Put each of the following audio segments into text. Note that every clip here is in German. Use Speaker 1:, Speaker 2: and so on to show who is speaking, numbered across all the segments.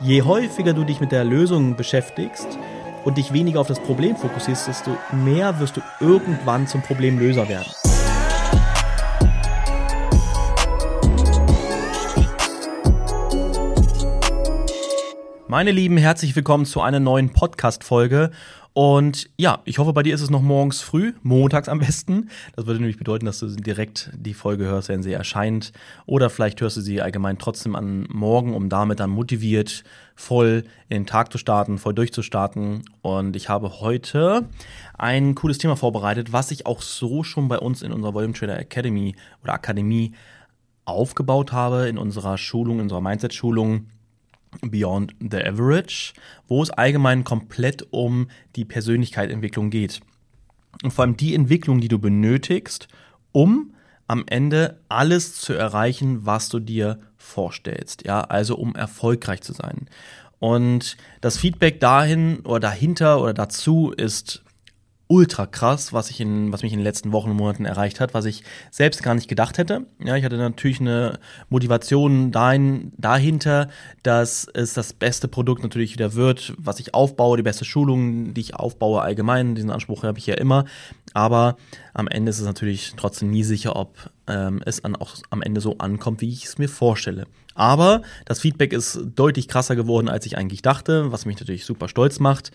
Speaker 1: Je häufiger du dich mit der Lösung beschäftigst und dich weniger auf das Problem fokussierst, desto mehr wirst du irgendwann zum Problemlöser werden. Meine Lieben, herzlich willkommen zu einer neuen Podcast-Folge. Und ja, ich hoffe, bei dir ist es noch morgens früh, montags am besten. Das würde nämlich bedeuten, dass du direkt die Folge hörst, wenn sie erscheint. Oder vielleicht hörst du sie allgemein trotzdem an morgen, um damit dann motiviert voll in den Tag zu starten, voll durchzustarten. Und ich habe heute ein cooles Thema vorbereitet, was ich auch so schon bei uns in unserer Volume Trader Academy oder Akademie aufgebaut habe, in unserer Schulung, in unserer Mindset-Schulung Beyond the Average, wo es allgemein komplett um die Persönlichkeitsentwicklung geht. Und vor allem die Entwicklung, die du benötigst, um am Ende alles zu erreichen, was du dir vorstellst. Ja, also um erfolgreich zu sein. Und das Feedback dahin oder dahinter oder dazu ist ultra krass, was ich in, was mich in den letzten Wochen und Monaten erreicht hat, was ich selbst gar nicht gedacht hätte. Ja, ich hatte natürlich eine Motivation dahin, dahinter, dass es das beste Produkt natürlich wieder wird, was ich aufbaue, die beste Schulung, die ich aufbaue allgemein. Diesen Anspruch habe ich ja immer. Aber am Ende ist es natürlich trotzdem nie sicher, ob ähm, es an, auch am Ende so ankommt, wie ich es mir vorstelle. Aber das Feedback ist deutlich krasser geworden, als ich eigentlich dachte, was mich natürlich super stolz macht.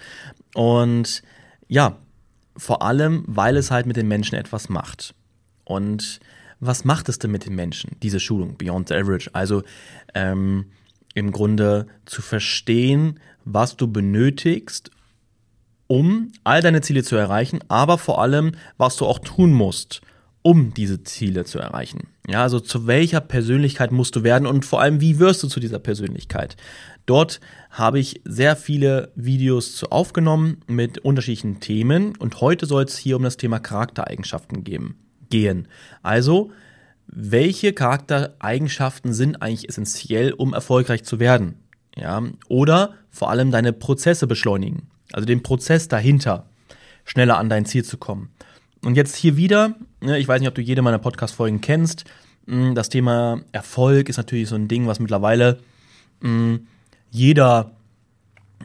Speaker 1: Und ja, vor allem, weil es halt mit den Menschen etwas macht. Und was macht es denn mit den Menschen, diese Schulung, Beyond the Average? Also ähm, im Grunde zu verstehen, was du benötigst, um all deine Ziele zu erreichen, aber vor allem, was du auch tun musst, um diese Ziele zu erreichen. Ja, also zu welcher Persönlichkeit musst du werden und vor allem, wie wirst du zu dieser Persönlichkeit? Dort habe ich sehr viele Videos zu aufgenommen mit unterschiedlichen Themen und heute soll es hier um das Thema Charaktereigenschaften geben, gehen. Also, welche Charaktereigenschaften sind eigentlich essentiell, um erfolgreich zu werden? Ja, oder vor allem deine Prozesse beschleunigen, also den Prozess dahinter, schneller an dein Ziel zu kommen. Und jetzt hier wieder, ne, ich weiß nicht, ob du jede meiner Podcast-Folgen kennst, hm, das Thema Erfolg ist natürlich so ein Ding, was mittlerweile hm, jeder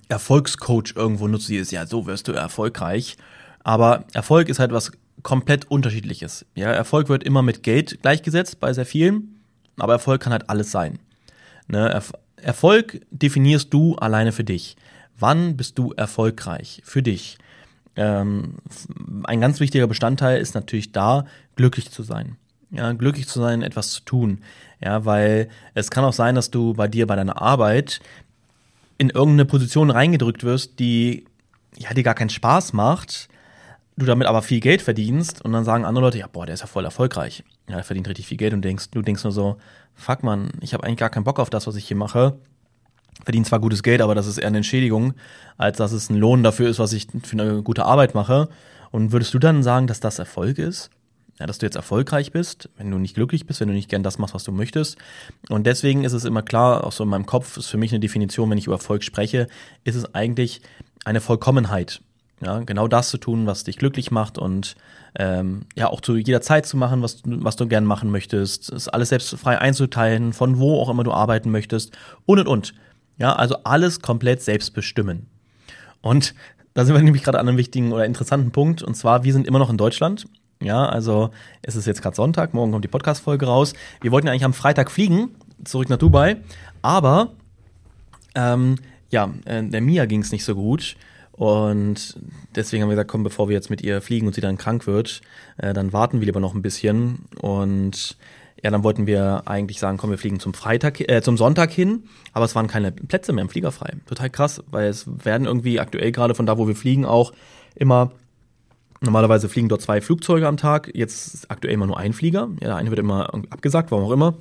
Speaker 1: Erfolgscoach irgendwo nutzt, ist ja, so wirst du erfolgreich. Aber Erfolg ist halt was komplett unterschiedliches. Ja, Erfolg wird immer mit Geld gleichgesetzt bei sehr vielen, aber Erfolg kann halt alles sein. Ne? Erf Erfolg definierst du alleine für dich. Wann bist du erfolgreich für dich? Ähm, ein ganz wichtiger Bestandteil ist natürlich da, glücklich zu sein. Ja, glücklich zu sein, etwas zu tun. Ja, weil es kann auch sein, dass du bei dir bei deiner Arbeit in irgendeine Position reingedrückt wirst, die ja dir gar keinen Spaß macht, du damit aber viel Geld verdienst und dann sagen andere Leute, ja, boah, der ist ja voll erfolgreich. Ja, er verdient richtig viel Geld und denkst, du denkst nur so, fuck man, ich habe eigentlich gar keinen Bock auf das, was ich hier mache. Verdient zwar gutes Geld, aber das ist eher eine Entschädigung, als dass es ein Lohn dafür ist, was ich für eine gute Arbeit mache. Und würdest du dann sagen, dass das Erfolg ist? Ja, dass du jetzt erfolgreich bist, wenn du nicht glücklich bist, wenn du nicht gern das machst, was du möchtest. Und deswegen ist es immer klar, auch so in meinem Kopf ist für mich eine Definition, wenn ich über Erfolg spreche, ist es eigentlich eine Vollkommenheit. Ja, genau das zu tun, was dich glücklich macht und ähm, ja auch zu jeder Zeit zu machen, was, was du gern machen möchtest, ist alles selbst frei einzuteilen, von wo auch immer du arbeiten möchtest und und und. Ja, also alles komplett selbst bestimmen. Und da sind wir nämlich gerade an einem wichtigen oder interessanten Punkt. Und zwar, wir sind immer noch in Deutschland. Ja, also es ist jetzt gerade Sonntag, morgen kommt die Podcast-Folge raus. Wir wollten eigentlich am Freitag fliegen, zurück nach Dubai, aber ähm, ja, äh, der Mia ging es nicht so gut. Und deswegen haben wir gesagt, komm, bevor wir jetzt mit ihr fliegen und sie dann krank wird, äh, dann warten wir lieber noch ein bisschen. Und ja, dann wollten wir eigentlich sagen, komm, wir fliegen zum Freitag, äh, zum Sonntag hin, aber es waren keine Plätze mehr im Flieger frei. Total krass, weil es werden irgendwie aktuell gerade von da, wo wir fliegen, auch immer Normalerweise fliegen dort zwei Flugzeuge am Tag, jetzt ist aktuell immer nur ein Flieger. Ja, der eine wird immer abgesagt, warum auch immer.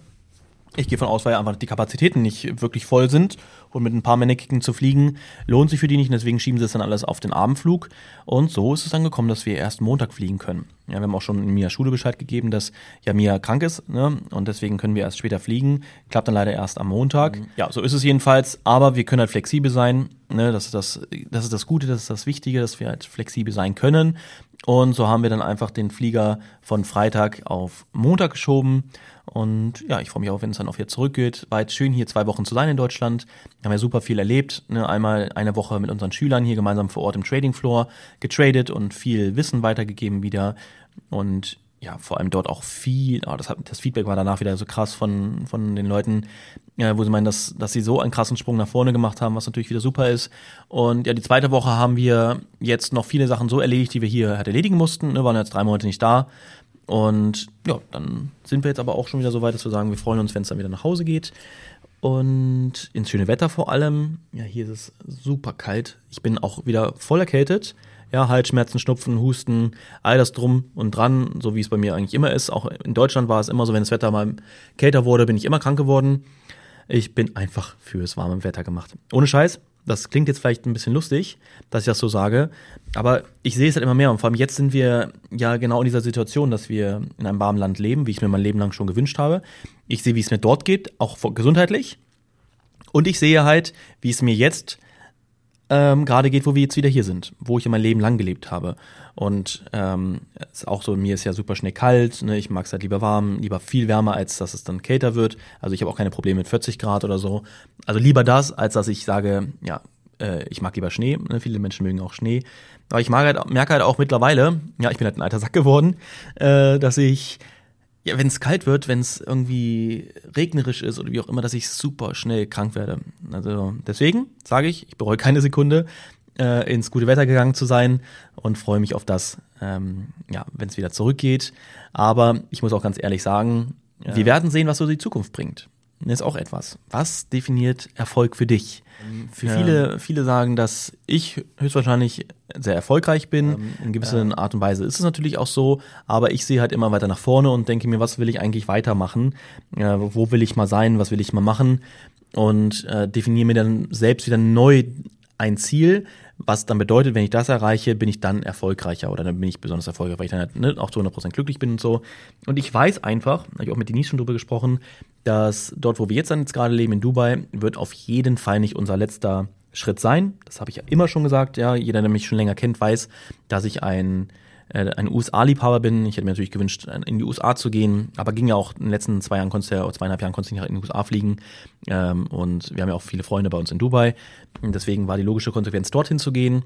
Speaker 1: Ich gehe von aus, weil einfach die Kapazitäten nicht wirklich voll sind und mit ein paar Männerkicken zu fliegen lohnt sich für die nicht und deswegen schieben sie es dann alles auf den Abendflug und so ist es dann gekommen, dass wir erst Montag fliegen können. Ja, wir haben auch schon in Mia Schule Bescheid gegeben, dass ja Mia krank ist ne? und deswegen können wir erst später fliegen. Klappt dann leider erst am Montag. Mhm. Ja, so ist es jedenfalls, aber wir können halt flexibel sein. Ne? Das, ist das, das ist das Gute, das ist das Wichtige, dass wir halt flexibel sein können Und so haben wir dann einfach den Flieger von Freitag auf Montag geschoben. Und ja, ich freue mich auch, wenn es dann auch wieder zurückgeht. War jetzt schön, hier zwei Wochen zu sein in Deutschland. Haben ja super viel erlebt. Ne? Einmal eine Woche mit unseren Schülern hier gemeinsam vor Ort im Trading Floor getradet und viel Wissen weitergegeben wieder. Und ja, vor allem dort auch viel, oh, das, das Feedback war danach wieder so krass von, von den Leuten, ja, wo sie meinen, dass, dass sie so einen krassen Sprung nach vorne gemacht haben, was natürlich wieder super ist. Und ja, die zweite Woche haben wir jetzt noch viele Sachen so erledigt, die wir hier halt erledigen mussten. Wir waren jetzt drei Monate nicht da. Und ja, dann sind wir jetzt aber auch schon wieder so weit, dass wir sagen, wir freuen uns, wenn es dann wieder nach Hause geht. Und ins schöne Wetter vor allem. Ja, hier ist es super kalt. Ich bin auch wieder voll erkältet ja, Halsschmerzen, Schnupfen, Husten, all das drum und dran, so wie es bei mir eigentlich immer ist. Auch in Deutschland war es immer so, wenn das Wetter mal kälter wurde, bin ich immer krank geworden. Ich bin einfach fürs warme Wetter gemacht. Ohne Scheiß, das klingt jetzt vielleicht ein bisschen lustig, dass ich das so sage, aber ich sehe es halt immer mehr und vor allem jetzt sind wir ja genau in dieser Situation, dass wir in einem warmen Land leben, wie ich mir mein Leben lang schon gewünscht habe. Ich sehe, wie es mir dort geht, auch gesundheitlich. Und ich sehe halt, wie es mir jetzt ähm, gerade geht, wo wir jetzt wieder hier sind, wo ich ja mein Leben lang gelebt habe. Und ähm, ist auch so, mir ist ja super schnell kalt, ne? ich mag es halt lieber warm, lieber viel wärmer, als dass es dann kälter wird. Also ich habe auch keine Probleme mit 40 Grad oder so. Also lieber das, als dass ich sage, ja, äh, ich mag lieber Schnee. Ne? Viele Menschen mögen auch Schnee. Aber ich mag halt, merke halt auch mittlerweile, ja, ich bin halt ein alter Sack geworden, äh, dass ich ja, wenn es kalt wird, wenn es irgendwie regnerisch ist oder wie auch immer, dass ich super schnell krank werde. Also deswegen sage ich, ich bereue keine Sekunde, äh, ins gute Wetter gegangen zu sein und freue mich auf das, ähm, ja, wenn es wieder zurückgeht. Aber ich muss auch ganz ehrlich sagen, ja. wir werden sehen, was so die Zukunft bringt. Ist auch etwas. Was definiert Erfolg für dich? Für viele, viele sagen, dass ich höchstwahrscheinlich sehr erfolgreich bin. In gewisser. Art und Weise ist es natürlich auch so, aber ich sehe halt immer weiter nach vorne und denke mir, was will ich eigentlich weitermachen? Äh, wo will ich mal sein? Was will ich mal machen? Und äh, definiere mir dann selbst wieder neu ein Ziel, was dann bedeutet, wenn ich das erreiche, bin ich dann erfolgreicher oder dann bin ich besonders erfolgreich, weil ich dann halt, ne, auch zu 100% glücklich bin und so. Und ich weiß einfach, habe ich auch mit Denise schon drüber gesprochen, dass dort, wo wir jetzt dann jetzt gerade leben, in Dubai, wird auf jeden Fall nicht unser letzter Schritt sein. Das habe ich ja immer schon gesagt. Ja, jeder, der mich schon länger kennt, weiß, dass ich ein äh, ein USA-Liebhaber bin. Ich hätte mir natürlich gewünscht, in die USA zu gehen, aber ging ja auch in den letzten zwei Jahren, konntest ja, oder zweieinhalb Jahren konntest du nicht in die USA fliegen. Ähm, und wir haben ja auch viele Freunde bei uns in Dubai. Deswegen war die logische Konsequenz, dorthin zu gehen.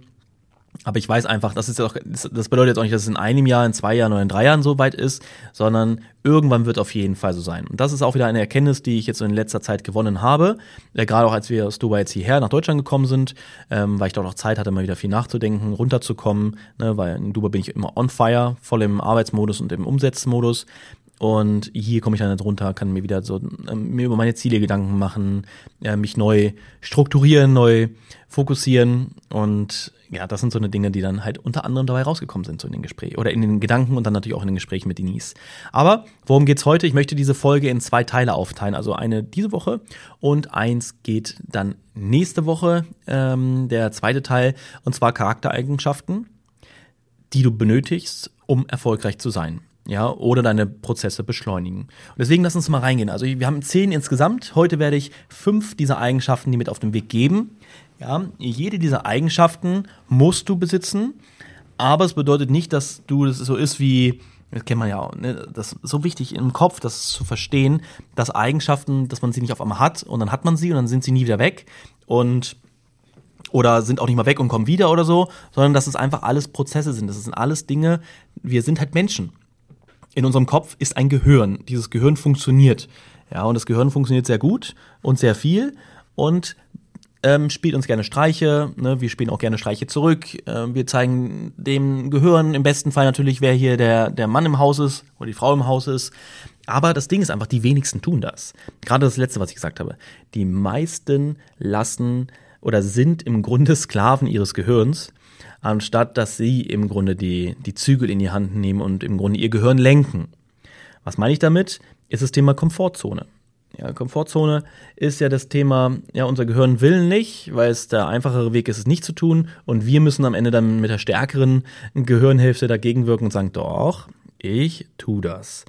Speaker 1: Aber ich weiß einfach, das ist ja auch, das bedeutet jetzt auch nicht, dass es in einem Jahr, in zwei Jahren oder in drei Jahren so weit ist, sondern irgendwann wird auf jeden Fall so sein. Und das ist auch wieder eine Erkenntnis, die ich jetzt in letzter Zeit gewonnen habe. Äh, gerade auch als wir aus Dubai jetzt hierher nach Deutschland gekommen sind, ähm, weil ich dort auch Zeit hatte, mal wieder viel nachzudenken, runterzukommen, ne, weil in Dubai bin ich immer on fire, voll im Arbeitsmodus und im Umsetzmodus. Und hier komme ich dann runter, kann mir wieder so äh, mir über meine Ziele Gedanken machen, äh, mich neu strukturieren, neu fokussieren und ja, das sind so eine Dinge, die dann halt unter anderem dabei rausgekommen sind, so in den Gesprächen oder in den Gedanken und dann natürlich auch in den Gesprächen mit Denise. Aber worum geht's heute? Ich möchte diese Folge in zwei Teile aufteilen. Also eine diese Woche und eins geht dann nächste Woche, ähm, der zweite Teil, und zwar Charaktereigenschaften, die du benötigst, um erfolgreich zu sein ja, oder deine Prozesse beschleunigen. Und deswegen lass uns mal reingehen. Also wir haben zehn insgesamt. Heute werde ich fünf dieser Eigenschaften, die mit auf den Weg geben. Ja, jede dieser Eigenschaften musst du besitzen, aber es bedeutet nicht, dass du das so ist wie das kennt man ja auch, ne? das ist so wichtig im Kopf, das zu verstehen, dass Eigenschaften, dass man sie nicht auf einmal hat und dann hat man sie und dann sind sie nie wieder weg und oder sind auch nicht mal weg und kommen wieder oder so, sondern dass es einfach alles Prozesse sind, das sind alles Dinge, wir sind halt Menschen. In unserem Kopf ist ein Gehirn, dieses Gehirn funktioniert. Ja, und das Gehirn funktioniert sehr gut und sehr viel und ähm, spielt uns gerne Streiche, ne? wir spielen auch gerne Streiche zurück. Ähm, wir zeigen dem Gehirn im besten Fall natürlich, wer hier der, der Mann im Haus ist oder die Frau im Haus ist. Aber das Ding ist einfach, die wenigsten tun das. Gerade das letzte, was ich gesagt habe. Die meisten lassen oder sind im Grunde Sklaven ihres Gehirns, anstatt dass sie im Grunde die, die Zügel in die Hand nehmen und im Grunde ihr Gehirn lenken. Was meine ich damit? Ist das Thema Komfortzone. Ja, Komfortzone ist ja das Thema, ja, unser Gehirn will nicht, weil es der einfachere Weg ist, es nicht zu tun. Und wir müssen am Ende dann mit der stärkeren Gehirnhälfte dagegen wirken und sagen, doch, ich tu das.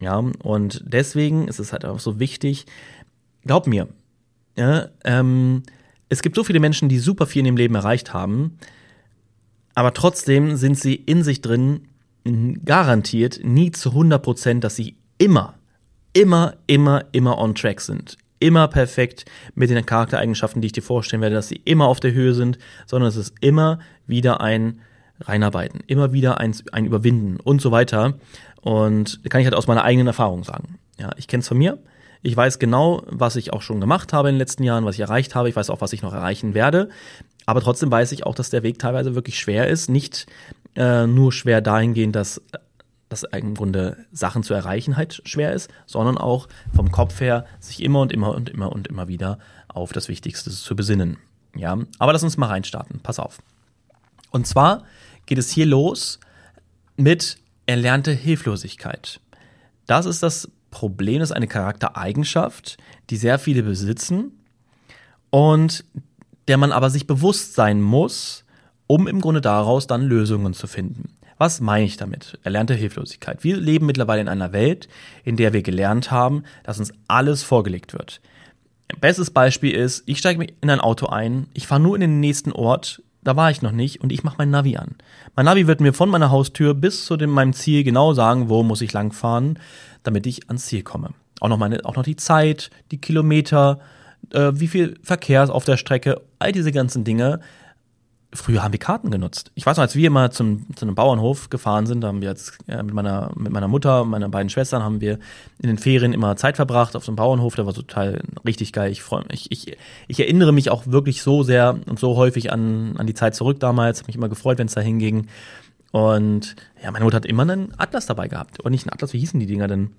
Speaker 1: Ja, und deswegen ist es halt auch so wichtig, glaub mir, ja, ähm, es gibt so viele Menschen, die super viel in dem Leben erreicht haben, aber trotzdem sind sie in sich drin garantiert nie zu 100 Prozent, dass sie immer, immer, immer, immer on track sind. Immer perfekt mit den Charaktereigenschaften, die ich dir vorstellen werde, dass sie immer auf der Höhe sind, sondern es ist immer wieder ein Reinarbeiten, immer wieder ein, ein Überwinden und so weiter. Und kann ich halt aus meiner eigenen Erfahrung sagen. Ja, ich kenne es von mir. Ich weiß genau, was ich auch schon gemacht habe in den letzten Jahren, was ich erreicht habe. Ich weiß auch, was ich noch erreichen werde. Aber trotzdem weiß ich auch, dass der Weg teilweise wirklich schwer ist. Nicht äh, nur schwer dahingehend, dass dass im Grunde Sachen zu erreichen halt schwer ist, sondern auch vom Kopf her sich immer und immer und immer und immer wieder auf das Wichtigste zu besinnen. Ja, aber lass uns mal reinstarten. Pass auf. Und zwar geht es hier los mit erlernte Hilflosigkeit. Das ist das Problem, ist eine Charaktereigenschaft, die sehr viele besitzen und der man aber sich bewusst sein muss, um im Grunde daraus dann Lösungen zu finden. Was meine ich damit? Erlernte Hilflosigkeit. Wir leben mittlerweile in einer Welt, in der wir gelernt haben, dass uns alles vorgelegt wird. Bestes Beispiel ist, ich steige in ein Auto ein, ich fahre nur in den nächsten Ort, da war ich noch nicht und ich mache mein Navi an. Mein Navi wird mir von meiner Haustür bis zu dem, meinem Ziel genau sagen, wo muss ich langfahren, damit ich ans Ziel komme. Auch noch, meine, auch noch die Zeit, die Kilometer, äh, wie viel Verkehr ist auf der Strecke, all diese ganzen Dinge. Früher haben wir Karten genutzt. Ich weiß noch, als wir mal zum, zu einem Bauernhof gefahren sind, haben wir jetzt äh, mit, meiner, mit meiner Mutter, meiner beiden Schwestern, haben wir in den Ferien immer Zeit verbracht auf so einem Bauernhof. Der war total richtig geil. Ich freue mich. Ich, ich erinnere mich auch wirklich so sehr und so häufig an, an die Zeit zurück damals. Hab mich immer gefreut, wenn es da hinging. Und ja, meine Mutter hat immer einen Atlas dabei gehabt. Oder nicht einen Atlas, wie hießen die Dinger denn?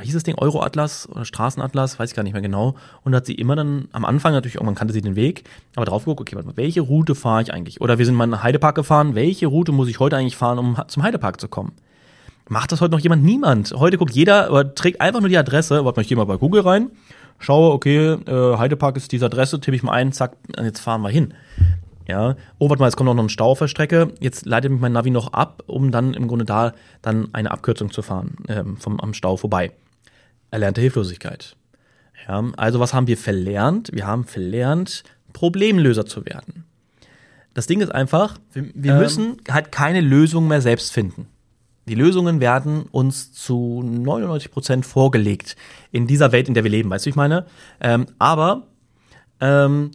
Speaker 1: Hieß das Ding Euro-Atlas oder Straßenatlas, weiß ich gar nicht mehr genau. Und hat sie immer dann am Anfang natürlich, irgendwann kannte sie den Weg, aber drauf geguckt, okay, welche Route fahre ich eigentlich? Oder wir sind mal in den Heidepark gefahren, welche Route muss ich heute eigentlich fahren, um zum Heidepark zu kommen? Macht das heute noch jemand? Niemand. Heute guckt jeder, oder trägt einfach nur die Adresse, warte mal, ich gehe mal bei Google rein, schaue, okay, äh, Heidepark ist diese Adresse, tippe ich mal ein, zack, jetzt fahren wir hin. Ja, oh, warte mal, es kommt noch ein Stau auf der Strecke. Jetzt leitet mich mein Navi noch ab, um dann im Grunde da dann eine Abkürzung zu fahren, ähm, vom, am Stau vorbei. Erlernte Hilflosigkeit. Ja, also was haben wir verlernt? Wir haben verlernt, Problemlöser zu werden. Das Ding ist einfach, wir, wir ähm, müssen halt keine Lösung mehr selbst finden. Die Lösungen werden uns zu 99 Prozent vorgelegt in dieser Welt, in der wir leben, weißt du, ich meine? Ähm, aber ähm,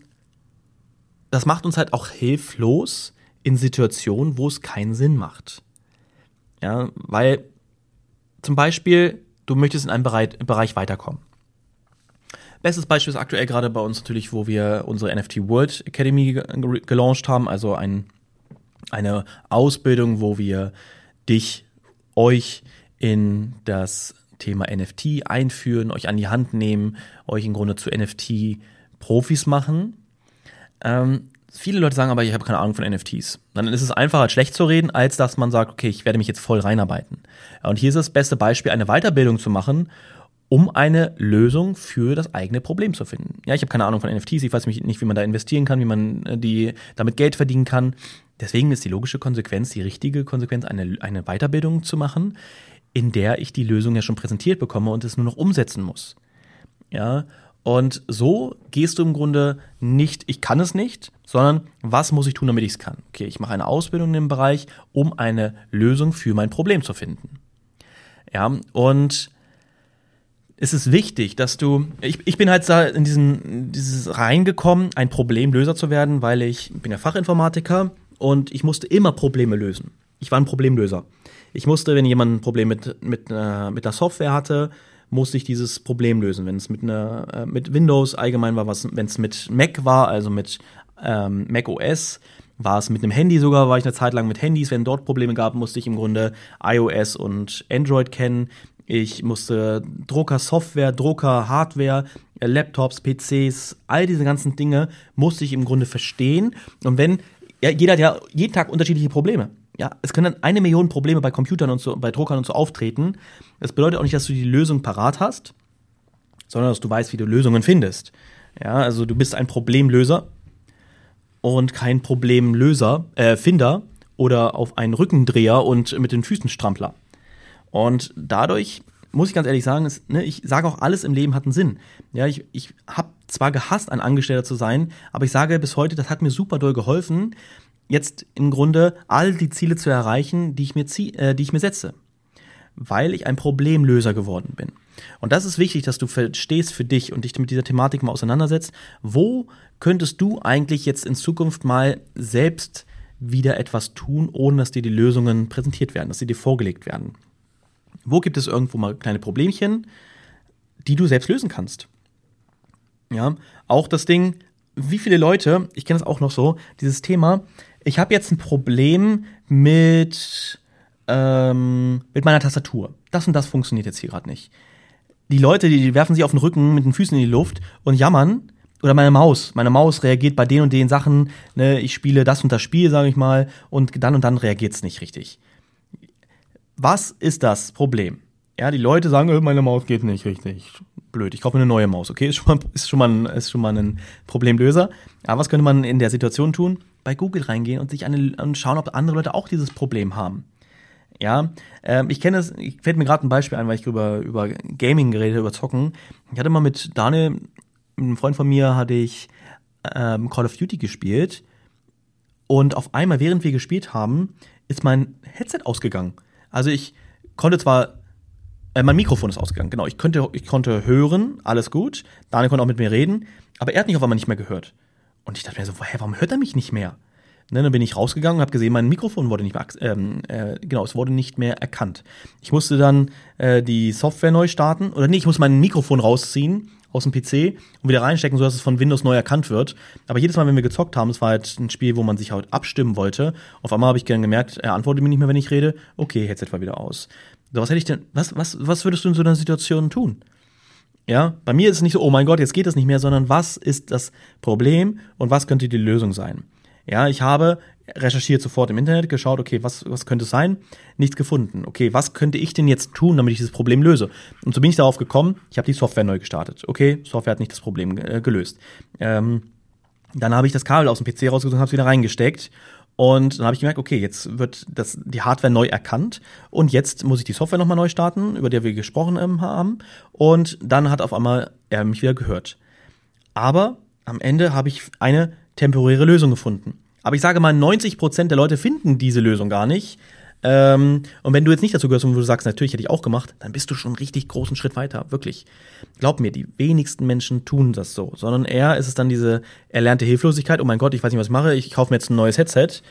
Speaker 1: das macht uns halt auch hilflos in Situationen, wo es keinen Sinn macht. Ja, weil zum Beispiel, du möchtest in einem Bereich, weiterkommen. Bestes Beispiel ist aktuell gerade bei uns natürlich, wo wir unsere NFT World Academy gelauncht haben, also ein, eine Ausbildung, wo wir dich, euch in das Thema NFT einführen, euch an die Hand nehmen, euch im Grunde zu NFT-Profis machen. Ähm, viele Leute sagen aber, ich habe keine Ahnung von NFTs. Dann ist es einfacher, schlecht zu reden, als dass man sagt, okay, ich werde mich jetzt voll reinarbeiten. Und hier ist das beste Beispiel, eine Weiterbildung zu machen, um eine Lösung für das eigene Problem zu finden. Ja, ich habe keine Ahnung von NFTs, ich weiß nicht, wie man da investieren kann, wie man äh, die damit Geld verdienen kann. Deswegen ist die logische Konsequenz, die richtige Konsequenz, eine, eine Weiterbildung zu machen, in der ich die Lösung ja schon präsentiert bekomme und es nur noch umsetzen muss. Ja, und so gehst du im Grunde nicht, ich kann es nicht, sondern was muss ich tun, damit ich es kann? Okay, ich mache eine Ausbildung in dem Bereich, um eine Lösung für mein Problem zu finden. Ja, und es ist wichtig, dass du, ich, ich bin halt da in diesen, dieses reingekommen, ein Problemlöser zu werden, weil ich bin ja Fachinformatiker und ich musste immer Probleme lösen. Ich war ein Problemlöser. Ich musste, wenn jemand ein Problem mit, mit, äh, mit der Software hatte, musste ich dieses Problem lösen. Wenn es mit einer äh, mit Windows allgemein war, wenn es mit Mac war, also mit ähm, Mac OS, war es mit einem Handy sogar, war ich eine Zeit lang mit Handys. Wenn dort Probleme gab, musste ich im Grunde iOS und Android kennen. Ich musste Drucker, Software, Drucker, Hardware, äh, Laptops, PCs, all diese ganzen Dinge musste ich im Grunde verstehen. Und wenn, ja, jeder hat ja jeden Tag unterschiedliche Probleme ja, es können dann eine Million Probleme bei Computern und so, bei Druckern und so auftreten. Das bedeutet auch nicht, dass du die Lösung parat hast, sondern dass du weißt, wie du Lösungen findest. Ja, also du bist ein Problemlöser und kein Problemlöser, äh, Finder oder auf einen Rückendreher und mit den Füßen Strampler. Und dadurch muss ich ganz ehrlich sagen, ist, ne, ich sage auch, alles im Leben hat einen Sinn. Ja, ich, ich habe zwar gehasst, ein Angestellter zu sein, aber ich sage bis heute, das hat mir super doll geholfen, jetzt im Grunde all die Ziele zu erreichen, die ich mir, zie äh, die ich mir setze, weil ich ein Problemlöser geworden bin. Und das ist wichtig, dass du verstehst für dich und dich mit dieser Thematik mal auseinandersetzt. Wo könntest du eigentlich jetzt in Zukunft mal selbst wieder etwas tun, ohne dass dir die Lösungen präsentiert werden, dass sie dir vorgelegt werden? Wo gibt es irgendwo mal kleine Problemchen, die du selbst lösen kannst? Ja, auch das Ding, wie viele Leute, ich kenne es auch noch so, dieses Thema, ich habe jetzt ein Problem mit, ähm, mit meiner Tastatur. Das und das funktioniert jetzt hier gerade nicht. Die Leute, die werfen sich auf den Rücken mit den Füßen in die Luft und jammern. Oder meine Maus. Meine Maus reagiert bei den und den Sachen. Ne, ich spiele das und das Spiel, sage ich mal, und dann und dann reagiert es nicht richtig. Was ist das Problem? Ja, die Leute sagen, äh, meine Maus geht nicht richtig. Blöd, ich kaufe eine neue Maus, okay? Ist schon, mal, ist, schon mal ist schon mal ein Problemlöser. Aber was könnte man in der Situation tun? Bei Google reingehen und sich eine, und schauen, ob andere Leute auch dieses Problem haben. Ja, ähm, ich kenne es, ich fällt mir gerade ein Beispiel ein, weil ich über, über Gaming geredet über Zocken. Ich hatte mal mit Daniel, einem Freund von mir, hatte ich ähm, Call of Duty gespielt. Und auf einmal, während wir gespielt haben, ist mein Headset ausgegangen. Also ich konnte zwar äh, mein Mikrofon ist ausgegangen, genau. Ich konnte, ich konnte hören, alles gut. Daniel konnte auch mit mir reden, aber er hat mich auf einmal nicht mehr gehört. Und ich dachte mir so, hä, warum hört er mich nicht mehr? Ne, dann bin ich rausgegangen und habe gesehen, mein Mikrofon wurde nicht mehr, ähm, äh, genau, es wurde nicht mehr erkannt. Ich musste dann äh, die Software neu starten, oder nee, ich musste mein Mikrofon rausziehen aus dem PC und wieder reinstecken, sodass es von Windows neu erkannt wird. Aber jedes Mal, wenn wir gezockt haben, es war halt ein Spiel, wo man sich halt abstimmen wollte. Auf einmal habe ich gern gemerkt, er antwortet mir nicht mehr, wenn ich rede. Okay, Headset war wieder aus. Was hätte ich denn, was, was, was würdest du in so einer Situation tun? Ja, bei mir ist es nicht so, oh mein Gott, jetzt geht das nicht mehr, sondern was ist das Problem und was könnte die Lösung sein? Ja, ich habe recherchiert sofort im Internet, geschaut, okay, was, was könnte es sein? Nichts gefunden. Okay, was könnte ich denn jetzt tun, damit ich dieses Problem löse? Und so bin ich darauf gekommen, ich habe die Software neu gestartet. Okay, Software hat nicht das Problem äh, gelöst. Ähm, dann habe ich das Kabel aus dem PC rausgesucht und habe es wieder reingesteckt und dann habe ich gemerkt, okay, jetzt wird das, die Hardware neu erkannt und jetzt muss ich die Software nochmal neu starten, über der wir gesprochen haben. Und dann hat auf einmal er mich wieder gehört. Aber am Ende habe ich eine temporäre Lösung gefunden. Aber ich sage mal, 90 Prozent der Leute finden diese Lösung gar nicht. Ähm, und wenn du jetzt nicht dazu gehörst und du sagst, natürlich hätte ich auch gemacht, dann bist du schon einen richtig großen Schritt weiter, wirklich. Glaub mir, die wenigsten Menschen tun das so, sondern eher ist es dann diese erlernte Hilflosigkeit, oh mein Gott, ich weiß nicht, was ich mache, ich kaufe mir jetzt ein neues Headset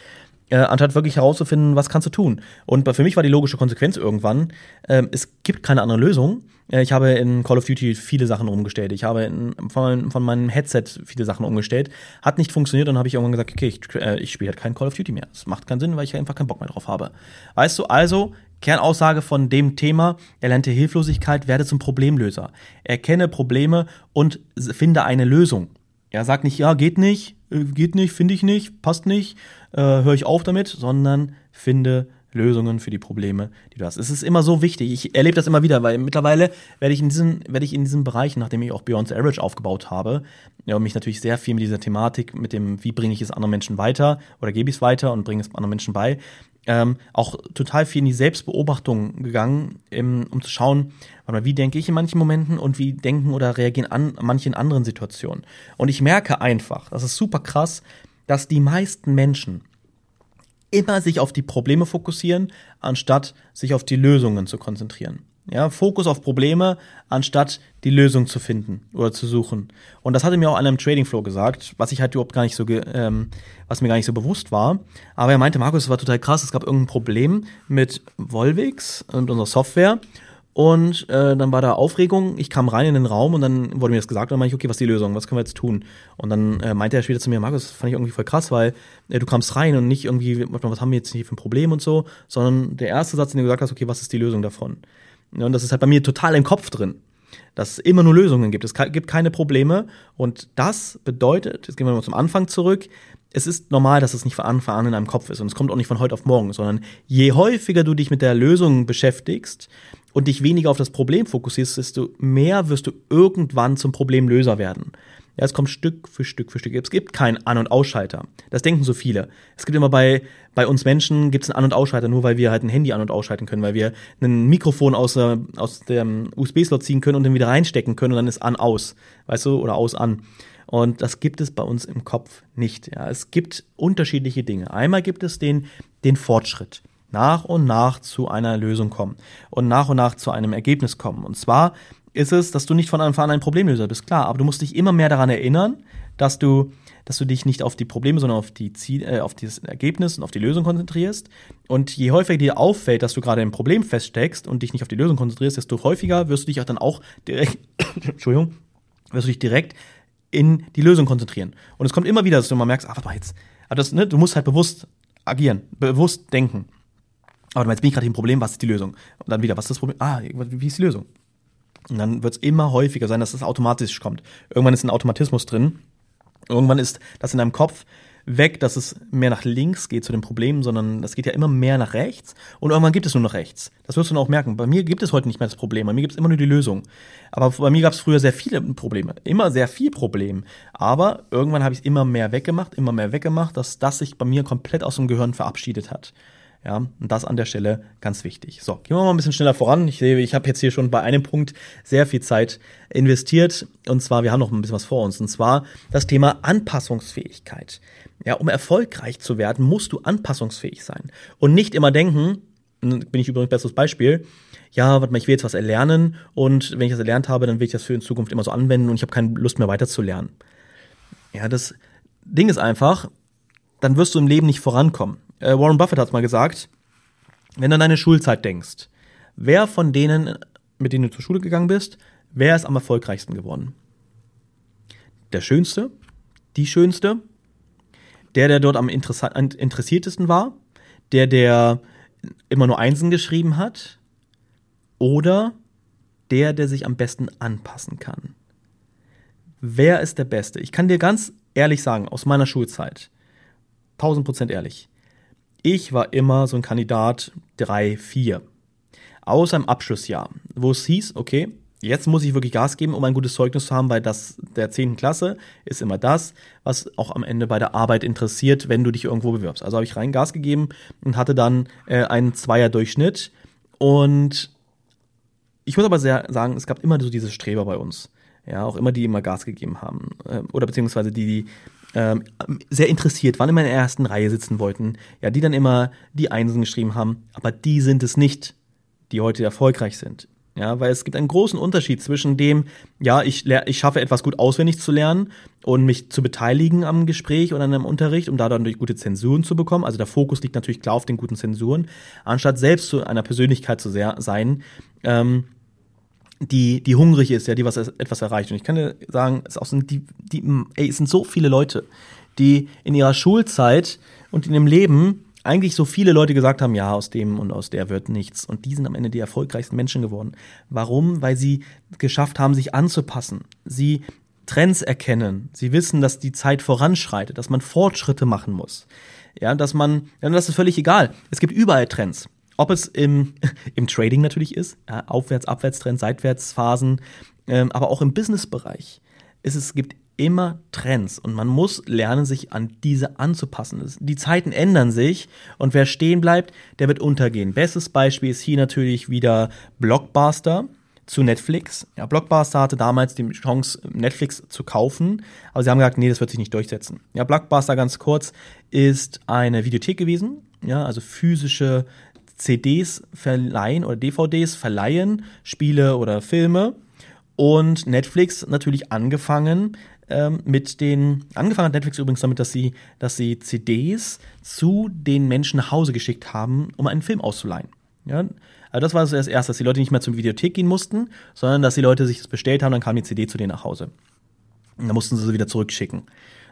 Speaker 1: äh, anstatt wirklich herauszufinden, was kannst du tun. Und für mich war die logische Konsequenz irgendwann, äh, es gibt keine andere Lösung. Äh, ich habe in Call of Duty viele Sachen umgestellt. Ich habe in, von, von, meinem Headset viele Sachen umgestellt. Hat nicht funktioniert und habe ich irgendwann gesagt, okay, ich, äh, ich spiele halt kein Call of Duty mehr. Das macht keinen Sinn, weil ich einfach keinen Bock mehr drauf habe. Weißt du, also Kernaussage von dem Thema, erlernte Hilflosigkeit, werde zum Problemlöser. Erkenne Probleme und finde eine Lösung. Er sagt nicht, ja, geht nicht, äh, geht nicht, finde ich nicht, passt nicht, äh, höre ich auf damit, sondern finde Lösungen für die Probleme, die du hast. Es ist immer so wichtig. Ich erlebe das immer wieder, weil mittlerweile werde ich in diesen, werde ich in diesem Bereich, nachdem ich auch Beyond the Average aufgebaut habe, ja, mich natürlich sehr viel mit dieser Thematik, mit dem, wie bringe ich es anderen Menschen weiter oder gebe ich es weiter und bringe es anderen Menschen bei, ähm, auch total viel in die Selbstbeobachtung gegangen, im, um zu schauen, mal, wie denke ich in manchen Momenten und wie denken oder reagieren an manche in anderen Situationen. Und ich merke einfach, das ist super krass, dass die meisten Menschen immer sich auf die Probleme fokussieren, anstatt sich auf die Lösungen zu konzentrieren. Ja, Fokus auf Probleme, anstatt die Lösung zu finden oder zu suchen. Und das hatte mir auch einer im Trading Flow gesagt, was ich halt überhaupt gar nicht so, ähm, was mir gar nicht so bewusst war. Aber er meinte, Markus, es war total krass, es gab irgendein Problem mit Volvix und unserer Software. Und äh, dann war da Aufregung. Ich kam rein in den Raum und dann wurde mir das gesagt. Und dann meinte ich, okay, was ist die Lösung? Was können wir jetzt tun? Und dann äh, meinte er später zu mir, Markus, das fand ich irgendwie voll krass, weil äh, du kamst rein und nicht irgendwie, was haben wir jetzt hier für ein Problem und so, sondern der erste Satz, den du gesagt hast, okay, was ist die Lösung davon? Und das ist halt bei mir total im Kopf drin dass es immer nur Lösungen gibt. Es gibt keine Probleme. Und das bedeutet, jetzt gehen wir mal zum Anfang zurück, es ist normal, dass es nicht von Anfang an in deinem Kopf ist. Und es kommt auch nicht von heute auf morgen, sondern je häufiger du dich mit der Lösung beschäftigst und dich weniger auf das Problem fokussierst, desto mehr wirst du irgendwann zum Problemlöser werden. Ja, es kommt Stück für Stück für Stück. Es gibt keinen An- und Ausschalter. Das denken so viele. Es gibt immer bei, bei uns Menschen gibt es einen An- und Ausschalter, nur weil wir halt ein Handy an- und ausschalten können, weil wir ein Mikrofon aus, äh, aus dem USB-Slot ziehen können und dann wieder reinstecken können und dann ist an, aus. Weißt du? Oder aus, an. Und das gibt es bei uns im Kopf nicht. Ja. Es gibt unterschiedliche Dinge. Einmal gibt es den, den Fortschritt. Nach und nach zu einer Lösung kommen und nach und nach zu einem Ergebnis kommen. Und zwar ist es, dass du nicht von Anfang an ein Problemlöser bist, klar, aber du musst dich immer mehr daran erinnern, dass du dass du dich nicht auf die Probleme, sondern auf, die Ziel, äh, auf das Ergebnis und auf die Lösung konzentrierst. Und je häufiger dir auffällt, dass du gerade im Problem feststeckst und dich nicht auf die Lösung konzentrierst, desto häufiger wirst du dich auch dann auch direkt, Entschuldigung, wirst du dich direkt in die Lösung konzentrieren. Und es kommt immer wieder, dass du mal merkst, ah, warte mal jetzt, aber das, ne, du musst halt bewusst agieren, bewusst denken. Aber jetzt bin ich gerade im Problem, was ist die Lösung? Und dann wieder, was ist das Problem? Ah, wie ist die Lösung? Und dann wird es immer häufiger sein, dass das automatisch kommt. Irgendwann ist ein Automatismus drin Irgendwann ist das in deinem Kopf weg, dass es mehr nach links geht zu den Problemen, sondern das geht ja immer mehr nach rechts und irgendwann gibt es nur noch rechts. Das wirst du dann auch merken. Bei mir gibt es heute nicht mehr das Problem, bei mir gibt es immer nur die Lösung. Aber bei mir gab es früher sehr viele Probleme, immer sehr viel Problem. Aber irgendwann habe ich es immer mehr weggemacht, immer mehr weggemacht, dass das sich bei mir komplett aus dem Gehirn verabschiedet hat. Ja, und das an der Stelle ganz wichtig. So, gehen wir mal ein bisschen schneller voran. Ich sehe, ich habe jetzt hier schon bei einem Punkt sehr viel Zeit investiert. Und zwar, wir haben noch ein bisschen was vor uns. Und zwar das Thema Anpassungsfähigkeit. Ja, um erfolgreich zu werden, musst du anpassungsfähig sein. Und nicht immer denken, bin ich übrigens bestes Beispiel, ja, warte mal, ich will jetzt was erlernen und wenn ich das erlernt habe, dann will ich das für in Zukunft immer so anwenden und ich habe keine Lust mehr weiterzulernen. Ja, das Ding ist einfach, dann wirst du im Leben nicht vorankommen. Äh, Warren Buffett hat mal gesagt, wenn du an deine Schulzeit denkst, wer von denen, mit denen du zur Schule gegangen bist, wer ist am erfolgreichsten geworden? Der Schönste? Die Schönste? Der, der dort am interessiertesten war? Der, der immer nur Einsen geschrieben hat? Oder der, der sich am besten anpassen kann? Wer ist der Beste? Ich kann dir ganz ehrlich sagen, aus meiner Schulzeit, 1000 Prozent ehrlich, ich war immer so ein Kandidat 3, 4. Außer im Abschlussjahr, wo es hieß, okay, jetzt muss ich wirklich Gas geben, um ein gutes Zeugnis zu haben, weil das der 10. Klasse ist immer das, was auch am Ende bei der Arbeit interessiert, wenn du dich irgendwo bewirbst. Also habe ich rein Gas gegeben und hatte dann äh, einen Zweier-Durchschnitt. Und ich muss aber sehr sagen, es gab immer so diese Streber bei uns. Ja, auch immer die immer Gas gegeben haben. Äh, oder beziehungsweise die, die ähm, sehr interessiert waren, immer in der ersten Reihe sitzen wollten, ja, die dann immer die Einsen geschrieben haben, aber die sind es nicht, die heute erfolgreich sind. Ja, weil es gibt einen großen Unterschied zwischen dem, ja, ich, ich schaffe etwas gut auswendig zu lernen und mich zu beteiligen am Gespräch oder an einem Unterricht, um da dann durch gute Zensuren zu bekommen. Also der Fokus liegt natürlich klar auf den guten Zensuren, anstatt selbst zu einer Persönlichkeit zu sehr, sein, ähm, die, die hungrig ist, ja, die was etwas erreicht. Und ich kann dir sagen, es auch sind die, die, ey, es sind so viele Leute, die in ihrer Schulzeit und in ihrem Leben eigentlich so viele Leute gesagt haben, ja, aus dem und aus der wird nichts. Und die sind am Ende die erfolgreichsten Menschen geworden. Warum? Weil sie geschafft haben, sich anzupassen. Sie Trends erkennen. Sie wissen, dass die Zeit voranschreitet, dass man Fortschritte machen muss. Ja, dass man, ja, das ist völlig egal. Es gibt überall Trends. Ob es im, im Trading natürlich ist, ja, Aufwärts-, Abwärtstrend, Seitwärtsphasen, ähm, aber auch im Businessbereich. Es, es gibt immer Trends und man muss lernen, sich an diese anzupassen. Die Zeiten ändern sich und wer stehen bleibt, der wird untergehen. Bestes Beispiel ist hier natürlich wieder Blockbuster zu Netflix. Ja, Blockbuster hatte damals die Chance, Netflix zu kaufen, aber sie haben gesagt, nee, das wird sich nicht durchsetzen. Ja, Blockbuster ganz kurz ist eine Videothek gewesen, ja, also physische CDs verleihen oder DVDs verleihen, Spiele oder Filme. Und Netflix natürlich angefangen ähm, mit den, angefangen hat Netflix übrigens damit, dass sie, dass sie CDs zu den Menschen nach Hause geschickt haben, um einen Film auszuleihen. Ja, also das war das Erste, dass die Leute nicht mehr zur Videothek gehen mussten, sondern dass die Leute sich das bestellt haben, dann kam die CD zu denen nach Hause. Und dann mussten sie sie wieder zurückschicken.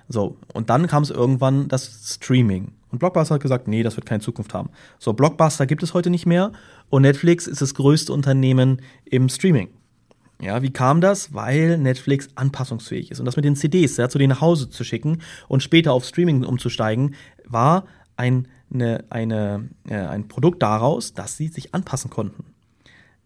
Speaker 1: So, und dann kam es irgendwann das Streaming. Und Blockbuster hat gesagt, nee, das wird keine Zukunft haben. So, Blockbuster gibt es heute nicht mehr und Netflix ist das größte Unternehmen im Streaming. Ja, wie kam das? Weil Netflix anpassungsfähig ist. Und das mit den CDs, ja, zu denen nach Hause zu schicken und später auf Streaming umzusteigen, war ein, eine, eine, äh, ein Produkt daraus, dass sie sich anpassen konnten.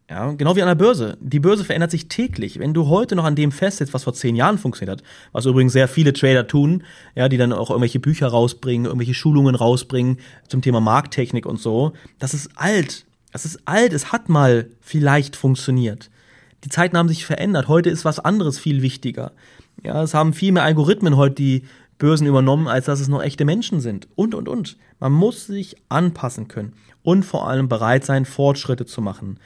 Speaker 1: Ja, genau wie an der Börse. Die Börse verändert sich täglich. Wenn du heute noch an dem festsitzt, was vor zehn Jahren funktioniert hat, was übrigens sehr viele Trader tun, ja, die dann auch irgendwelche Bücher rausbringen, irgendwelche Schulungen rausbringen zum Thema Markttechnik und so, das ist alt. Das ist alt. Es hat mal vielleicht funktioniert. Die Zeiten haben sich verändert. Heute ist was anderes viel wichtiger. Ja, es haben viel mehr Algorithmen heute die Börsen übernommen, als dass es noch echte Menschen sind. Und, und, und. Man muss sich anpassen können und vor allem bereit sein, Fortschritte zu machen.